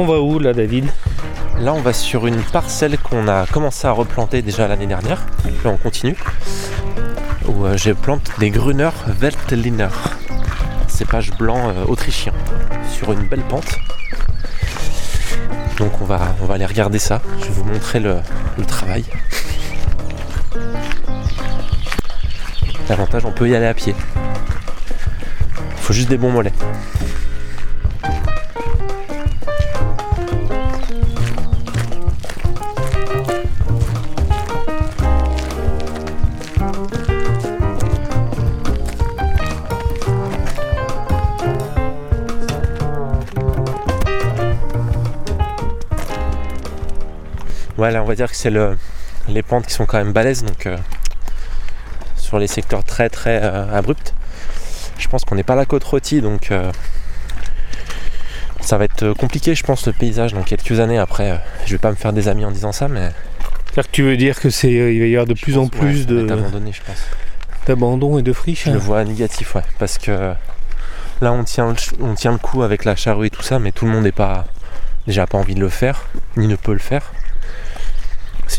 on va où là, David? Là, on va sur une parcelle qu'on a commencé à replanter déjà l'année dernière. Puis on continue. Où euh, je plante des Gruner Veltliner. Cépage blanc euh, autrichien. Sur une belle pente. Donc on va, aller regarder ça. Je vais vous montrer le, travail. L'avantage, on peut y aller à pied. Faut juste des bons mollets. Ouais, là, on va dire que c'est le, les pentes qui sont quand même balèzes, donc euh, sur les secteurs très très euh, abrupts. Je pense qu'on n'est pas à la côte rôtie, donc euh, ça va être compliqué, je pense, le paysage dans quelques années. Après, je vais pas me faire des amis en disant ça, mais C'est-à-dire que tu veux dire que c'est il va y avoir de je plus en pense, plus de abandonné, je pense. d'abandon et de friches. Je le vois négatif, ouais, parce que là, on tient, on tient le coup avec la charrue et tout ça, mais tout le monde n'est pas déjà pas envie de le faire, ni ne peut le faire.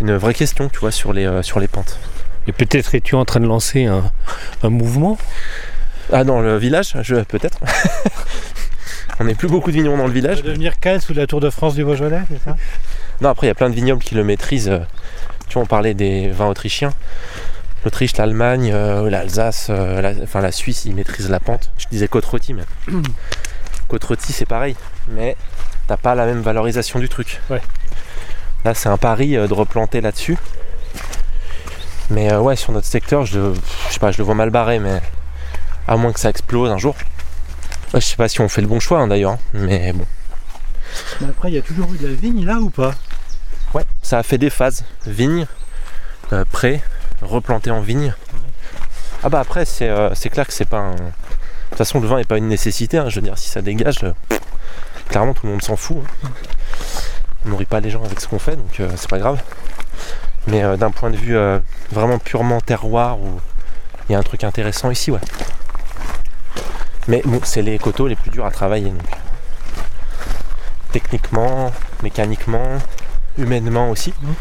C'est une vraie question, tu vois, sur les, euh, sur les pentes. Et peut-être es-tu en train de lancer un, un mouvement? Ah, dans le village, je peut-être. on n'est plus beaucoup de vignerons dans le village. devenir cal sous la Tour de France du Beaujolais, c'est ça? Non, après, il y a plein de vignobles qui le maîtrisent. euh, Tu vois, on parlait des vins autrichiens. L'Autriche, l'Allemagne, euh, l'Alsace, euh, la, enfin la Suisse, ils maîtrisent la pente. Je disais côte rôtie, mais côte rôtie, c'est pareil. Mais t'as pas la même valorisation du truc. Ouais. Là, c'est un pari euh, de replanter là-dessus. Mais euh, ouais, sur notre secteur, je, je sais pas, je le vois mal barré, mais à moins que ça explose un jour. Je sais pas si on fait le bon choix hein, d'ailleurs, hein, mais bon. Mais après, il y a toujours eu de la vigne là ou pas? Ouais, ça a fait des phases. Vigne, euh, pré, replanté en vigne. Ah bah après, c'est euh, c'est clair que c'est pas un... De toute façon, le vin n'est pas une nécessité. hein. Je veux dire, si ça dégage, euh, clairement, tout le monde s'en fout. hein. On nourrit pas les gens avec ce qu'on fait, donc euh, c'est pas grave. Mais euh, d'un point de vue euh, vraiment purement terroir, où il y a un truc intéressant ici, ouais. Mais bon, c'est les coteaux les plus durs à travailler. Donc. Techniquement, mécaniquement, humainement aussi. Mhm.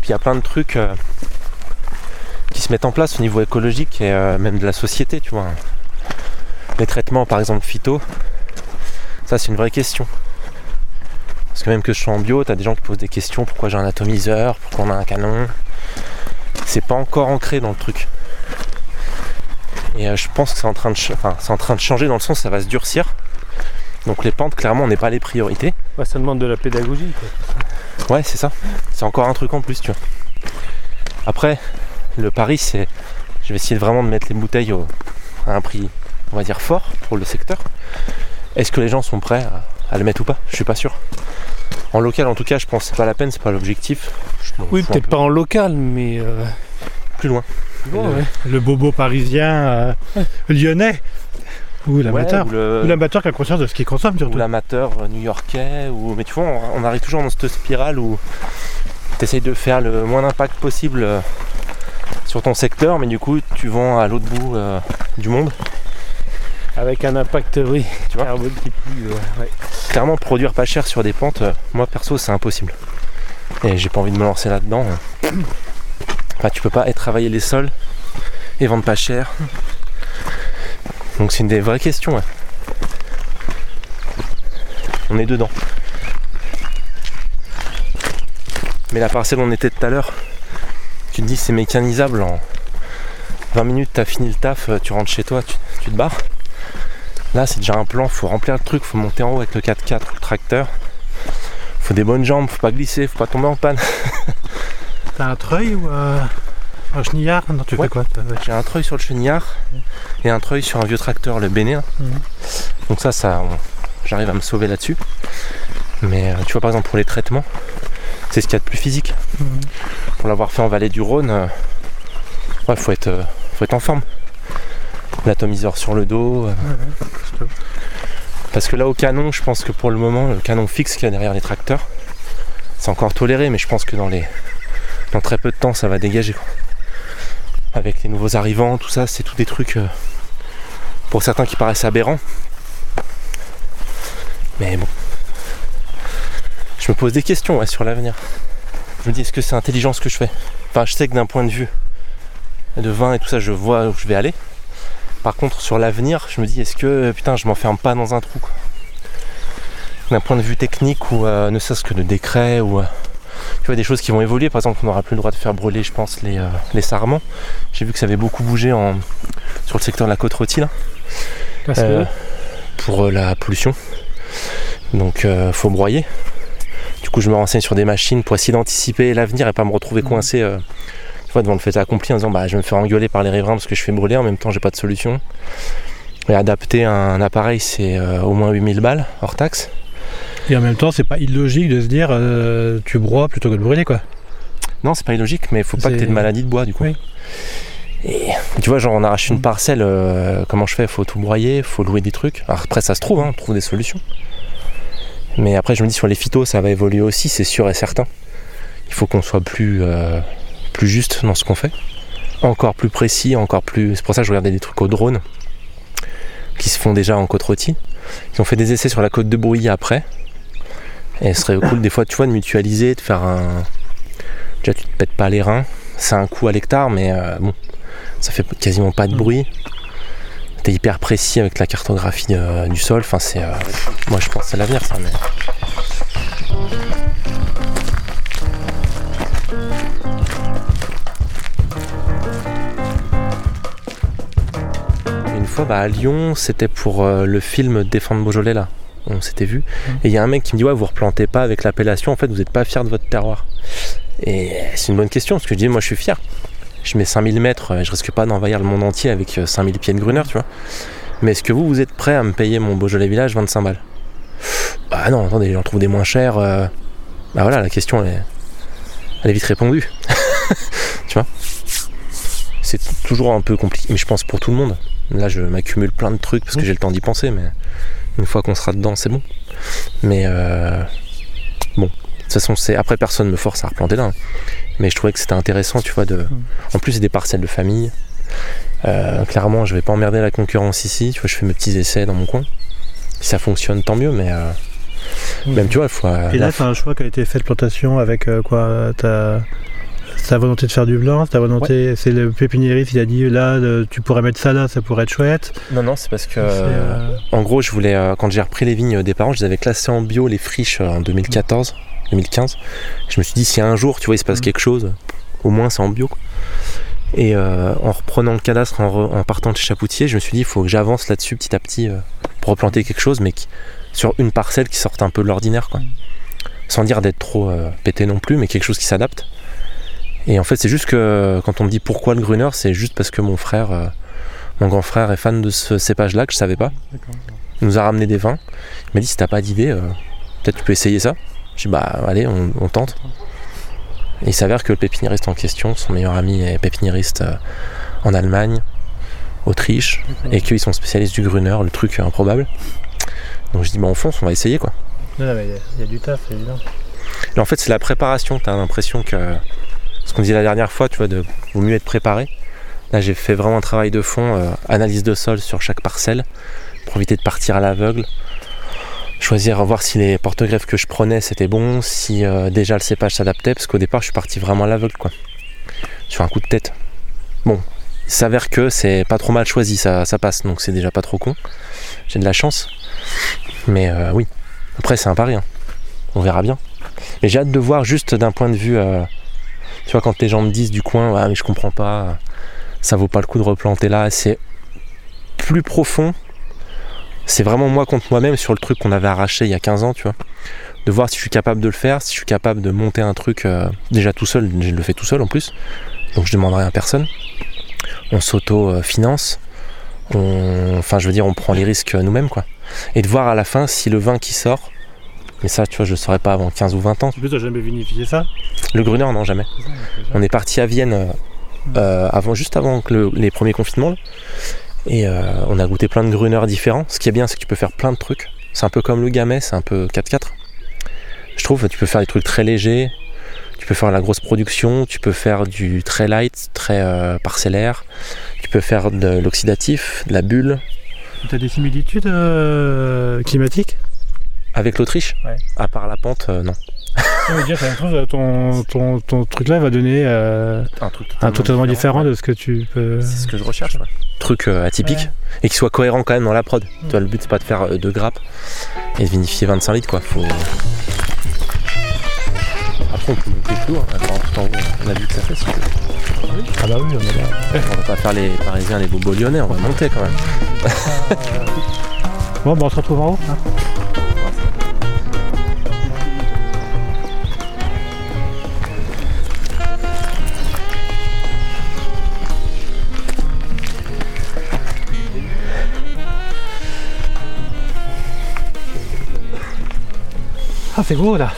Puis il y a plein de trucs qui se mettent en place au niveau écologique et même de la société, tu vois. Les traitements, par exemple, phyto, ça c'est une vraie question. Parce que même que je sois en bio, t'as des gens qui posent des questions pourquoi j'ai un atomiseur, pourquoi on a un canon. C'est pas encore ancré dans le truc. Et euh, je pense que c'est en, train de enfin, c'est en train de changer dans le sens ça va se durcir. Donc les pentes, clairement, on n'est pas les priorités. Ouais, Ça demande de la pédagogie. quoi. Ouais, c'est ça. C'est encore un truc en plus, tu vois. Après, le pari, c'est. Je vais essayer vraiment de mettre les bouteilles au- à un prix, on va dire, fort pour le secteur. Est-ce que les gens sont prêts à, à le mettre ou pas? Je suis pas sûr. En local, en tout cas, je pense que c'est pas la peine, c'est pas l'objectif. Oui, peut-être peu. pas en local, mais euh, plus loin. bon, Le- ouais. Le bobo parisien euh, lyonnais Ou l'amateur Ouais, ou le- Ou l'amateur qui a conscience de ce qu'il consomme ou surtout. l'amateur euh, new-yorkais, ou... mais tu vois, on, on arrive toujours dans cette spirale où tu essayes de faire le moins d'impact possible euh, sur ton secteur, mais du coup, tu vends à l'autre bout euh, du monde. Avec un impact, oui, Tu vois carbone qui ouais. Clairement, produire pas cher sur des pentes, euh, moi perso, c'est impossible. Et j'ai pas envie de me lancer là-dedans. euh. Enfin, tu peux pas et travailler les sols et vendre pas cher. Donc c'est une des vraies questions. ouais. On est dedans. Mais la parcelle où on était tout à l'heure, tu te dis c'est mécanisable en 20 minutes t'as fini le taf, euh, tu rentres chez toi, tu, tu te barres. Là c'est déjà un plan, faut remplir le truc, faut monter en haut avec le 4x4 ou le tracteur. Faut des bonnes jambes, faut pas glisser, faut pas tomber en panne. T'as un treuil ou euh, un chenillard? Non, tu Ouais. fais quoi. J'ai un treuil sur le chenillard et un treuil sur un vieux tracteur, le Bénéa. Mhm. Donc ça, ça on- j'arrive à me sauver là-dessus. Mais euh, tu vois par exemple pour les traitements, c'est ce qu'il y a de plus physique. Mhm. Pour l'avoir fait en vallée du Rhône, euh, ouais, faut être, euh, faut être en forme. L'atomiseur sur le dos. Parce que là au canon, je pense que pour le moment, le canon fixe qu'il y a derrière les tracteurs, c'est encore toléré, mais je pense que dans les dans très peu de temps ça va dégager quoi. Avec les nouveaux arrivants, tout ça, c'est tout des trucs euh, pour certains qui paraissent aberrants. Mais bon. Je me pose des questions ouais, sur l'avenir. Je me dis, est-ce que c'est intelligent ce que je fais? Enfin, je sais que d'un point de vue de vin et tout ça, je vois où je vais aller. Par contre, sur l'avenir, je me dis, est-ce que, putain, je m'enferme pas dans un trou quoi. D'un point de vue technique ou euh, ne serait-ce que de décret ou. euh, tu vois, des choses qui vont évoluer. Par exemple, on n'aura plus le droit de faire brûler, je pense, les, euh, les sarments. J'ai vu que ça avait beaucoup bougé en, sur le secteur de la côte rôtie, là, Parce que? Pour la pollution. Donc, faut broyer. Du coup, je me renseigne sur des machines pour essayer d'anticiper l'avenir et pas me retrouver Mhm. coincé devant le fait accompli en disant bah, je vais me faire engueuler par les riverains parce que je fais brûler. En même temps, j'ai pas de solution. Et adapter un appareil, c'est euh, au moins 8000 balles hors taxe. et en même temps, c'est pas illogique de se dire euh, tu broies plutôt que de brûler quoi. Non, c'est pas illogique, mais il faut pas que tu aies de maladie de bois du coup. Oui. Et tu vois, genre on arrache une parcelle, euh, comment je fais? Faut tout broyer, faut louer des trucs. Alors après, ça se trouve, hein, on trouve des solutions. Mais après, je me dis sur les phytos, ça va évoluer aussi, c'est sûr et certain. Il faut qu'on soit plus, euh, plus juste dans ce qu'on fait. Encore plus précis, encore plus. C'est pour ça que je regardais des trucs au drone qui se font déjà en côte rôtie. Ils ont fait des essais sur la côte de Brouilly après. Et ce serait cool des fois, tu vois, de mutualiser, de faire un. Déjà, tu te pètes pas les reins. C'est un coût à l'hectare, mais euh, bon, ça fait quasiment pas de bruit. T'es hyper précis avec la cartographie euh, du sol. Enfin, c'est. euh, moi, je pense que c'est l'avenir, ça. Fois, bah, à Lyon, c'était pour euh, le film Défendre Beaujolais, là. On s'était vu. Et il y a un mec qui me dit Ouais, vous replantez pas avec l'appellation, en fait, vous n'êtes pas fier de votre terroir. Et c'est une bonne question, parce que je dis Moi, je suis fier. Je mets 5000 mètres, euh, je risque pas d'envahir le monde entier avec euh, 5000 pieds de Gruner, tu vois. Mais est-ce que vous, vous êtes prêt à me payer mon Beaujolais Village 25 balles? Bah non, attendez, j'en trouve des moins chers. euh. Bah voilà, la question, elle est, elle est vite répondue. tu vois? C'est toujours un peu compliqué, mais je pense pour tout le monde. Là, je m'accumule plein de trucs parce que Mm. j'ai le temps d'y penser, mais une fois qu'on sera dedans, c'est bon. Mais euh, bon, de toute façon, c'est après personne me force à replanter là. hein. Mais je trouvais que c'était intéressant, tu vois, de. En plus, c'est des parcelles de famille. Euh, clairement, je vais pas emmerder la concurrence ici. Tu vois, je fais mes petits essais dans mon coin. Si ça fonctionne, tant mieux. Mais euh, même, tu vois, il faut. euh, Et là, c'est un choix qui a été fait de plantation avec euh, quoi ta volonté de faire du blanc, ta volonté, c'est le pépiniériste, il a dit là, le- tu pourrais mettre ça là, ça pourrait être chouette. Non, non, c'est parce que. C'est, euh, En gros, je voulais, euh, quand j'ai repris les vignes des parents, je les avais classées en bio, les friches, euh, en 2014, 2015. Je me suis dit, si un jour, tu vois, il se passe Mhm. quelque chose, au moins c'est en bio. quoi. Et euh, en reprenant le cadastre, en, re- en partant de chez Chapoutier, je me suis dit, il faut que j'avance là-dessus petit à petit euh, pour replanter quelque chose, mais qui- sur une parcelle qui sorte un peu de l'ordinaire, quoi. Sans dire d'être trop euh, pété non plus, mais quelque chose qui s'adapte. Et en fait, c'est juste que quand on me dit pourquoi le Gruner, c'est juste parce que mon frère, euh, mon grand frère est fan de ce cépage-là que je savais pas. Il nous a ramené des vins. Il m'a dit si t'as pas d'idée, euh, peut-être tu peux essayer ça. Je dis bah allez, on, on tente. Et il s'avère que le pépiniériste en question, son meilleur ami est pépiniériste euh, en Allemagne, Autriche, et qu'ils sont spécialistes du Gruner, le truc improbable. Donc je dis bah on fonce, on va essayer quoi. Non, non, mais il y a- il y, a du taf, évidemment. Et en fait c'est la préparation, t'as l'impression que ce qu'on disait la dernière fois, tu vois, de vaut mieux être préparé. Là j'ai fait vraiment un travail de fond, euh, analyse de sol sur chaque parcelle, pour éviter de partir à l'aveugle. Choisir, voir si les porte-greffes que je prenais c'était bon, si euh, déjà le cépage s'adaptait, parce qu'au départ je suis parti vraiment à l'aveugle quoi. Sur un coup de tête. Bon, il s'avère que c'est pas trop mal choisi, ça, passe, donc c'est déjà pas trop con. J'ai de la chance. Mais euh, oui, après c'est un pari, hein. on verra bien. Mais j'ai hâte de voir juste d'un point de vue, tu vois, quand les gens me disent du coin, ah mais je comprends pas, ça vaut pas le coup de replanter là, c'est plus profond. C'est vraiment moi contre moi-même sur le truc qu'on avait arraché il y a 15 ans, tu vois. De voir si je suis capable de le faire, si je suis capable de monter un truc euh, déjà tout seul, je le fais tout seul en plus, donc je demanderai à personne. On s'auto-finance, enfin je veux dire, on prend les risques nous-mêmes, quoi. Et de voir à la fin si le vin qui sort, mais ça, tu vois, je ne saurais pas avant 15 ou 20 ans. Plus, t'as jamais vinifié ça Le Gruner, non, jamais. On est parti à Vienne euh, euh, avant, juste avant que le- les premiers confinements. là. Et euh, on a goûté plein de Gruner différents. Ce qui est bien, c'est que tu peux faire plein de trucs. C'est un peu comme le Gamay, c'est un peu 4-4. Je trouve tu peux faire des trucs très légers. Tu peux faire la grosse production. Tu peux faire du très light, très euh, parcellaire. Tu peux faire de l'oxydatif, de la bulle. T'as des similitudes climatiques? Avec l'Autriche Ouais. À part la pente, euh, non. dire, ton, ton, ton truc là va donner euh, Un truc un totalement différent de ce que tu peux. C'est ce que je recherche. Ouais. Truc euh, atypique Ouais. et qui soit cohérent quand même dans la prod. Tu vois, le but c'est pas de faire euh, deux grappes et de vinifier 25 litres quoi. Faut... Après on peut monter plus haut, on a vu que ça fait. Ah bah oui, on est là. On va pas faire les parisiens, les bobos lyonnais, on va monter quand même. Bon, bah on se retrouve en haut. hein. Ah, c'est gros là,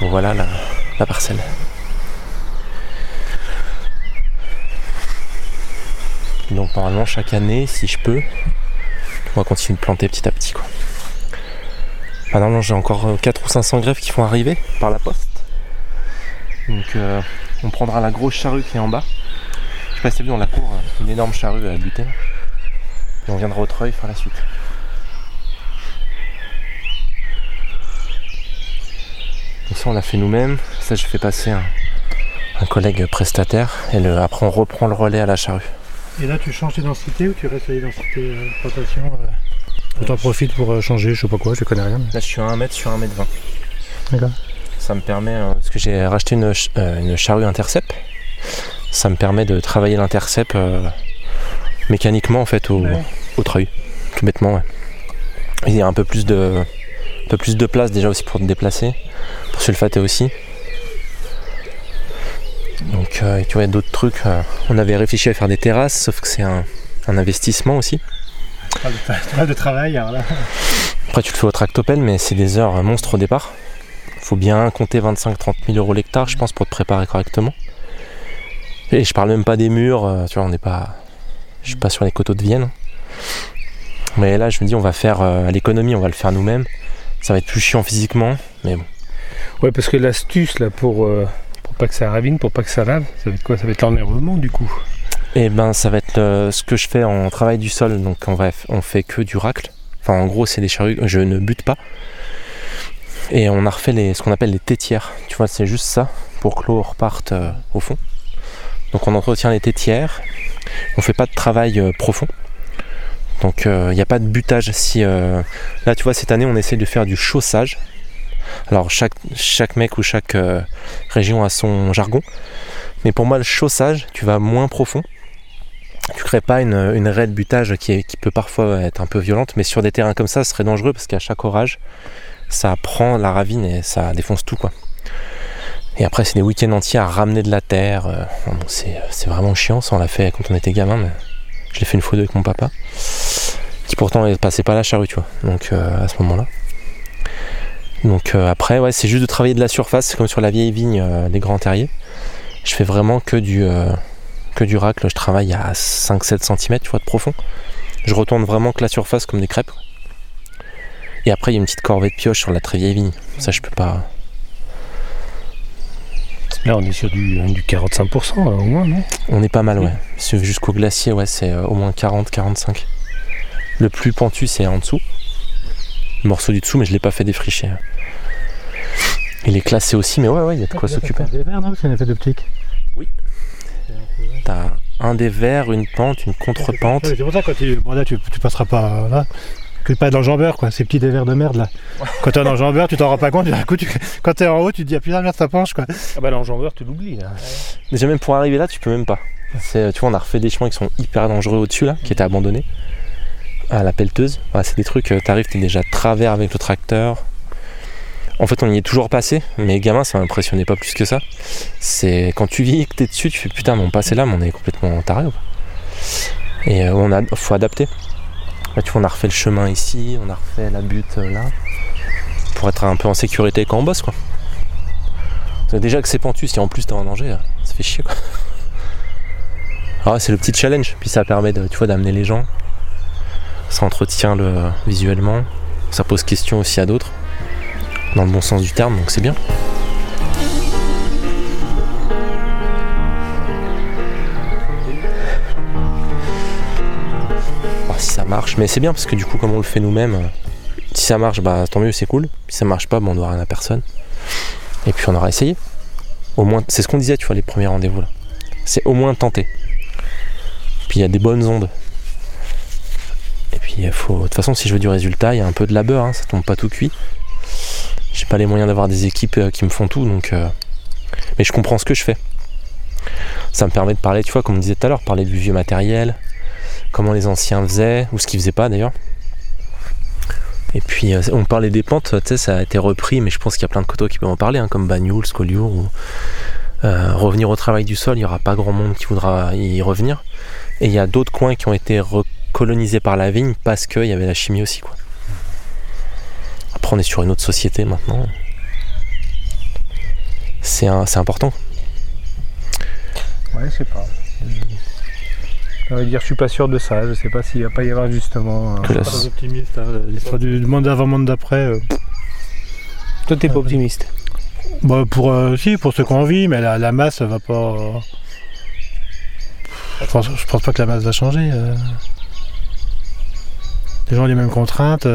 voilà la, parcelle. Donc normalement chaque année, si je peux, on va continuer de planter petit à petit quoi. Ah j'ai encore euh, 4 ou 500 greffes qui vont arriver par la poste. Donc euh, on prendra la grosse charrue qui est en bas. Je sais pas si vu dans la cour, euh, une énorme charrue à buter. Et on viendra au treuil faire la suite. Donc ça on l'a fait nous-mêmes. Ça je fais passer un, un collègue prestataire. Et le- après on reprend le relais à la charrue. Et là, tu changes tes densités ou tu restes à les densités euh, plantation euh, t'en profites pour euh, changer, je sais pas quoi, je connais rien. mais- Là je suis à 1 mètre sur 1 mètre 20. D'accord. Ça me permet, euh, parce que j'ai racheté une, euh, une charrue intercept, ça me permet de travailler l'intercept euh, mécaniquement en fait au, Ouais. au treuil, tout bêtement. ouais. Il y a un peu plus de, un peu plus de place déjà aussi pour te déplacer, pour sulfater aussi. Donc euh, et tu vois, il y a d'autres trucs. euh, on avait réfléchi à faire des terrasses, sauf que c'est un, un investissement aussi. Pas de, pas de travail, alors là. Après, tu le fais au tractopelle, mais c'est des heures monstres au départ. Faut bien compter 25-30 000 euros l'hectare, je pense, pour te préparer correctement. Et je parle même pas des murs, euh, tu vois, on n'est pas. Je suis pas sur les coteaux de Vienne. Mais là, je me dis, on va faire euh, à l'économie, on va le faire nous-mêmes. Ça va être plus chiant physiquement, mais bon. Ouais, parce que l'astuce là pour, euh, pour pas que ça ravine, pour pas que ça lave, ça va être quoi? Ça va être l'ennervement du coup? Et ben, ça va être euh, ce que je fais en travail du sol. Donc, on, va, on fait que du racle. Enfin, en gros, c'est des charrues, je ne bute pas. Et on a refait ce qu'on appelle les tétières. Tu vois, c'est juste ça pour que l'eau reparte euh, au fond. Donc, on entretient les tétières. On fait pas de travail euh, profond. Donc, il n'y a pas de butage. Si, euh, là, tu vois, cette année, on essaie de faire du chaussage. Alors, chaque, mec ou chaque euh, région a son jargon. Mais pour moi, le chaussage, tu vas moins profond. Tu crées pas une, une raie de butage qui, qui peut parfois être un peu violente, mais sur des terrains comme ça, ce serait dangereux parce qu'à chaque orage, ça prend la ravine et ça défonce tout. quoi. Et après, c'est des week-ends entiers à ramener de la terre. euh, bon, c'est vraiment chiant, ça on l'a fait quand on était gamin, mais je l'ai fait une fois deux avec mon papa, qui pourtant passait pas la charrue, tu vois, donc euh, à ce moment-là. Donc euh, après, ouais, c'est juste de travailler de la surface, comme sur la vieille vigne euh, des grands terriers. Je fais vraiment que du, euh, que du racle, je travaille à 5-7 cm tu vois, de profond. Je retourne vraiment que la surface comme des crêpes. Et après, il y a une petite corvée de pioche sur la très vieille vigne. Ça, je peux pas. Là, on est sur du, du 45% là, au moins, non? On est pas mal, ouais. C'est Jusqu'au glacier, ouais, c'est euh, au moins 40-45. Le plus pentu, c'est en dessous. Le morceau du dessous, mais je l'ai pas fait défricher. Il est classé aussi, mais ouais, ouais, il y a de quoi s'occuper. des verres, non? Parce en a fait d'optique. T'as un des verres, une pente, une contre-pente. C'est pour ça quand tu. Bon, là, tu, tu passeras pas là. Que pas d'enjambeur, quoi. Ces petits dévers de merde, là. Quand t'es un enjambeur, tu t'en rends pas compte. d'un coup, tu- Quand t'es en haut, tu te dis, ah putain, merde, ça penche, quoi. Ah bah l'enjambeur, tu l'oublies là. Déjà même pour arriver là, tu peux même pas. C'est, tu vois, on a refait des chemins qui sont hyper dangereux au-dessus là, qui étaient abandonnés à la pelleteuse. Voilà, c'est des trucs, euh, t'arrives, t'es déjà de travers avec le tracteur. En fait, on y est toujours passé, mais gamin, ça m'impressionnait pas plus que ça. C'est quand tu vis que t'es dessus, tu fais putain, mais on passait là, mais on est complètement taré. Et euh, on a, faut adapter. Tu vois, on a refait le chemin ici, on a refait la butte euh, là, pour être un peu en sécurité quand on bosse quoi. Déjà que c'est pentu, si en plus t'es en danger, euh, ça fait chier quoi. Ah, c'est le petit challenge, puis ça permet tu vois, d'amener les gens. Ça entretient le, visuellement, ça pose question aussi à d'autres, dans le bon sens du terme, donc c'est bien. Mais c'est bien parce que du coup, comme on le fait nous-mêmes, euh, si ça marche, bah tant mieux, c'est cool. Si ça marche pas, bah, on doit rien à personne. Et puis on aura essayé. Au moins, c'est ce qu'on disait, tu vois, les premiers rendez-vous là. C'est au moins tenter. Puis il y a des bonnes ondes. Et puis il faut. De toute façon, si je veux du résultat, il y a un peu de labeur, hein, ça tombe pas tout cuit. J'ai pas les moyens d'avoir des équipes euh, qui me font tout, donc. euh, Mais je comprends ce que je fais. Ça me permet de parler, tu vois, comme on disait tout à l'heure, parler du vieux matériel, comment les anciens faisaient, ou ce qu'ils faisaient pas d'ailleurs. Et puis euh, on parlait des pentes, tu sais, ça a été repris, mais je pense qu'il y a plein de coteaux qui peuvent en parler, hein, comme Bagnoul, Scoliour, ou euh, revenir au travail du sol, il n'y aura pas grand monde qui voudra y revenir. Et il y a d'autres coins qui ont été recolonisés par la vigne parce qu'il y avait la chimie aussi. Après on est sur une autre société maintenant. C'est important. Ouais, je sais pas. On va dire, je suis pas sûr de ça. Je sais pas s'il va pas y avoir justement. euh, Pas très optimiste, hein, l'histoire du monde d'avant, monde d'après. euh, Toi, t'es pas optimiste. Bah pour euh, si pour ceux qui ont envie, mais la, la masse va pas. euh, Je pense, je pense pas que la masse va changer. euh. Les gens ont les mêmes contraintes. Il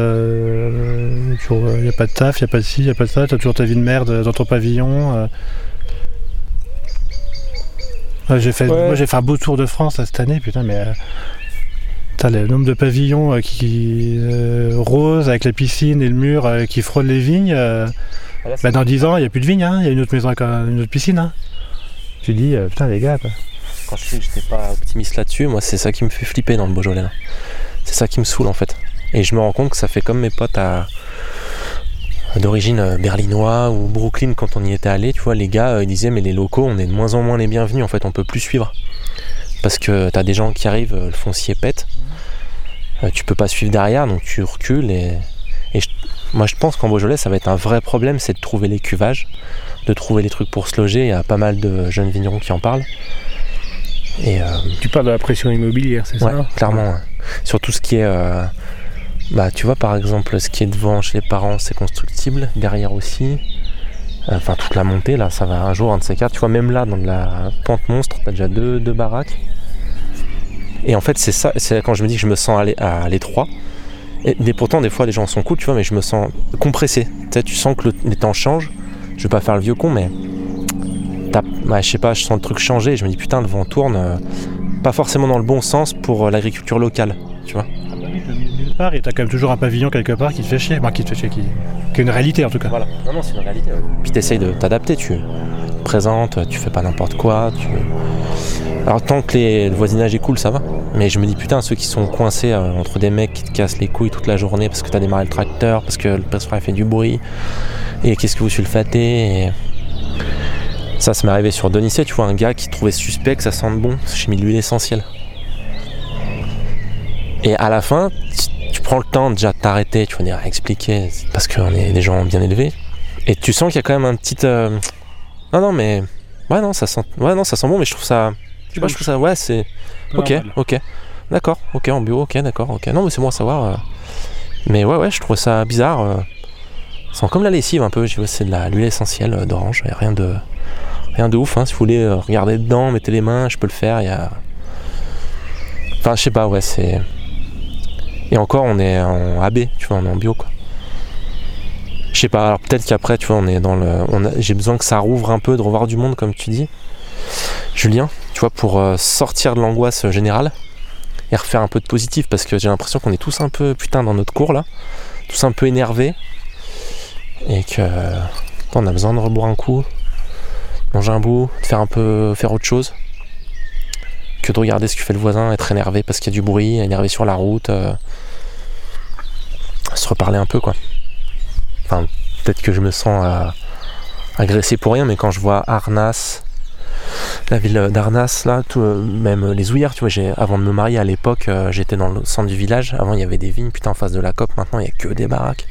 n'y a pas de taf, il n'y a pas de ci, il n'y a pas de ça. Tu as toujours ta vie de merde dans ton pavillon. Ouais, j'ai fait, Ouais. Moi j'ai fait un beau tour de France là, cette année, putain, mais. euh, putain, le nombre de pavillons euh, qui euh, roses avec la piscine et le mur qui frôlent les vignes. euh, bah, dans 10 ans, il n'y a plus de vignes, hein. il y a une autre maison avec un- une autre piscine. Hein. Tu dis, putain, les gars, quoi. Quand je dis que j'étais pas optimiste là-dessus, moi c'est ça qui me fait flipper dans le Beaujolais. là. C'est ça qui me saoule en fait. Et je me rends compte que ça fait comme mes potes à d'origine euh, berlinois ou Brooklyn quand on y était allé, tu vois, les gars euh, ils disaient mais les locaux on est de moins en moins les bienvenus en fait, on peut plus suivre. Parce que t'as des gens qui arrivent, euh, le foncier pète, tu peux pas suivre derrière donc tu recules et, et je- moi je pense qu'en Beaujolais ça va être un vrai problème, c'est de trouver les cuvages, de trouver les trucs pour se loger, il y a pas mal de jeunes vignerons qui en parlent. Et euh, Tu parles de la pression immobilière, c'est Ouais, ça clairement. ouais. Sur tout ce qui est. euh, bah, tu vois, par exemple, ce qui est devant chez les parents, c'est constructible. Derrière aussi. Enfin, toute la montée, là, ça va un jour, un de ces quatre. Tu vois, même là, dans de la pente monstre, t'as déjà deux, deux baraques. Et en fait, c'est ça, c'est quand je me dis que je me sens à l'é- à l'étroit. Et, pourtant, des fois, les gens sont cool, tu vois, mais je me sens compressé. Tu sais, tu sens que le- les temps changent. Je vais pas faire le vieux con, mais. ouais, je sais pas, je sens le truc changer. Je me dis, putain, le vent tourne. euh, pas forcément dans le bon sens pour euh, l'agriculture locale, tu vois. Part, et t'as quand même toujours un pavillon quelque part qui te fait chier. Enfin, qui te fait chier, qui, qui est une réalité en tout cas. Voilà. Non, non, c'est une réalité. Puis t'essayes de t'adapter, tu te présentes, tu fais pas n'importe quoi. Tu... Alors tant que les- le voisinage est cool, ça va. Mais je me dis putain, ceux qui sont coincés euh, entre des mecs qui te cassent les couilles toute la journée parce que t'as démarré le tracteur, parce que le pressoir fait du bruit, et qu'est-ce que vous sulfatez et... Ça, ça m'est arrivé sur Donissé, tu vois, un gars qui trouvait suspect que ça sente bon, j'ai mis de l'huile essentielle. Et à la fin, prends le temps déjà de t'arrêter, tu vas dire expliquer, parce qu'on est des gens bien élevés. Et tu sens qu'il y a quand même un petit. euh, Non, non, mais. Ouais, non, ça sent. Ouais, non, ça sent bon, mais je trouve ça. Je sais pas, je trouve ça. Ouais, c'est. Ok, Normal. ok. D'accord, ok, en bio, ok, d'accord, ok. Non, mais c'est bon à savoir. euh. Mais ouais, ouais, je trouve ça bizarre. euh. Ça sent comme la lessive un peu, je vois, c'est de l'huile essentielle euh, d'orange, rien de. Rien de ouf, hein. si vous voulez euh, regarder dedans, mettez les mains, je peux le faire, il y a. Enfin, je sais pas, ouais, c'est. Et encore, on est en AB, tu vois, on est en bio, quoi. Je sais pas, alors peut-être qu'après, tu vois, on est dans le. J'ai besoin que ça rouvre un peu, de revoir du monde, comme tu dis. Julien, tu vois, pour euh, sortir de l'angoisse générale et refaire un peu de positif, parce que j'ai l'impression qu'on est tous un peu, putain, dans notre cours, là. Tous un peu énervés. Et que. On a besoin de reboire un coup, manger un bout, de faire un peu. faire autre chose. Que de regarder ce que fait le voisin, être énervé parce qu'il y a du bruit, énervé sur la route. euh, se reparler un peu, quoi. Enfin, peut-être que je me sens euh, agressé pour rien, mais quand je vois Arnas, la ville d'Arnas, là, euh, même les ouillères, tu vois, j'ai, avant de me marier à l'époque, j'étais dans le centre du village. Avant, il y avait des vignes, putain, en face de la COP. Maintenant, il n'y a que des baraques.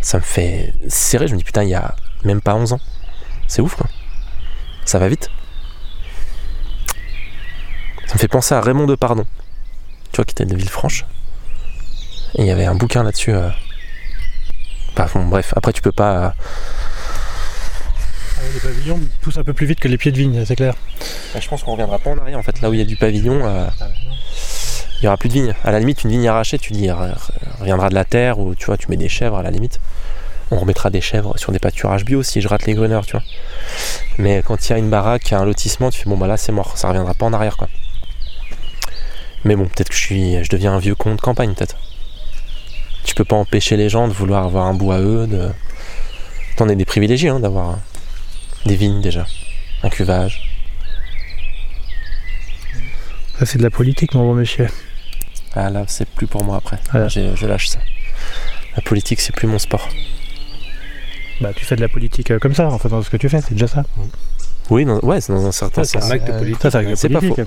Ça me fait serrer. Je me dis, putain, il y a même pas 11 ans. C'est ouf, quoi. Ça va vite. Me fait penser à Raymond Depardon, tu vois, qui était de Villefranche. Et il y avait un bouquin là-dessus. euh, Enfin, bon, bref, après, tu peux pas. euh, Ah, Les pavillons poussent un peu plus vite que les pieds de vigne, c'est clair. Bah, je pense qu'on reviendra pas en arrière en fait. Là où il y a du pavillon, euh, il y aura plus de vignes. À la limite, une vigne arrachée, tu dis, reviendra de la terre ou tu vois, tu mets des chèvres à la limite. On remettra des chèvres sur des pâturages bio si je rate les gruneurs, tu vois. Mais quand il y a une baraque, un lotissement, tu fais bon bah là c'est mort, ça reviendra pas en arrière quoi. Mais bon, peut-être que je suis, je deviens un vieux con de campagne peut-être. Tu peux pas empêcher les gens de vouloir avoir un bout à eux. De... T'en es des privilégiés hein, d'avoir des vignes déjà, un cuvage. Ça c'est de la politique mon bon monsieur. Ah là c'est plus pour moi après. Je lâche ça. La politique c'est plus mon sport. Bah tu fais de la politique euh, comme ça en faisant ce que tu fais, c'est déjà ça. Oui, dans- ouais, c'est dans un certain Ça, c'est sens. un acte Euh, politique. Ça c'est C'est pas politique.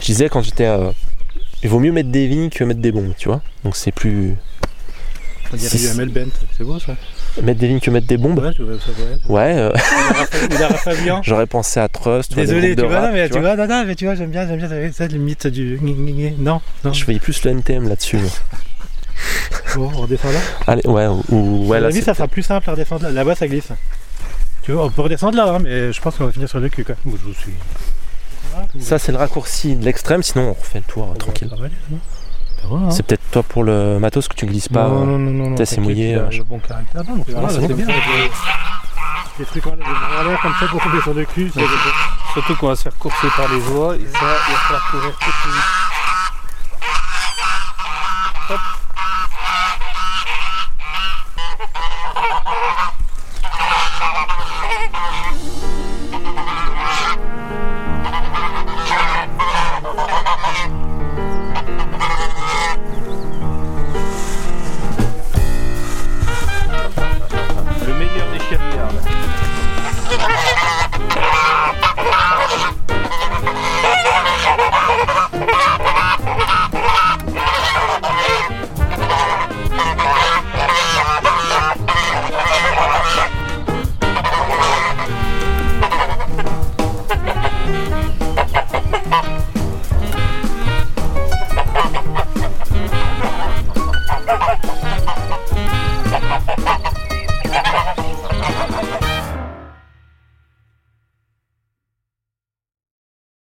Je disais quand j'étais. euh, il vaut mieux mettre des vignes que mettre des bombes, tu vois. Donc c'est plus. On dirait du Hamel Bent, c'est beau ça. Mettre des vignes que mettre des bombes Ouais, ça ouais. Euh, j'aurais pensé à Trust. ou à des Désolé, de tu vois, rap, non, mais tu vois. non, non, mais tu vois, j'aime bien, j'aime bien, ça, mythe du. Non, non. Je voyais plus le NTM là-dessus. Bon, on redescend là. Allez, ouais, ou, ou- ouais, à là, avis, ça sera plus simple à redescendre là. Là-bas, ça glisse. Tu vois, on peut redescendre là, hein, mais je pense qu'on va finir sur le cul, quoi. Je vous suis. Ça c'est le raccourci de l'extrême, sinon on refait le tour tranquille. Va, hein. C'est peut-être toi pour le matos que tu glisses pas. Non, non, c'est mouillé, euh, le bon caractère. Donc, Voilà, c'est bien. Des trucs en l'air, comme ça pour tomber sur le cul. Surtout qu'on va se faire courser par les oies et ça, il va falloir courir tout de suite.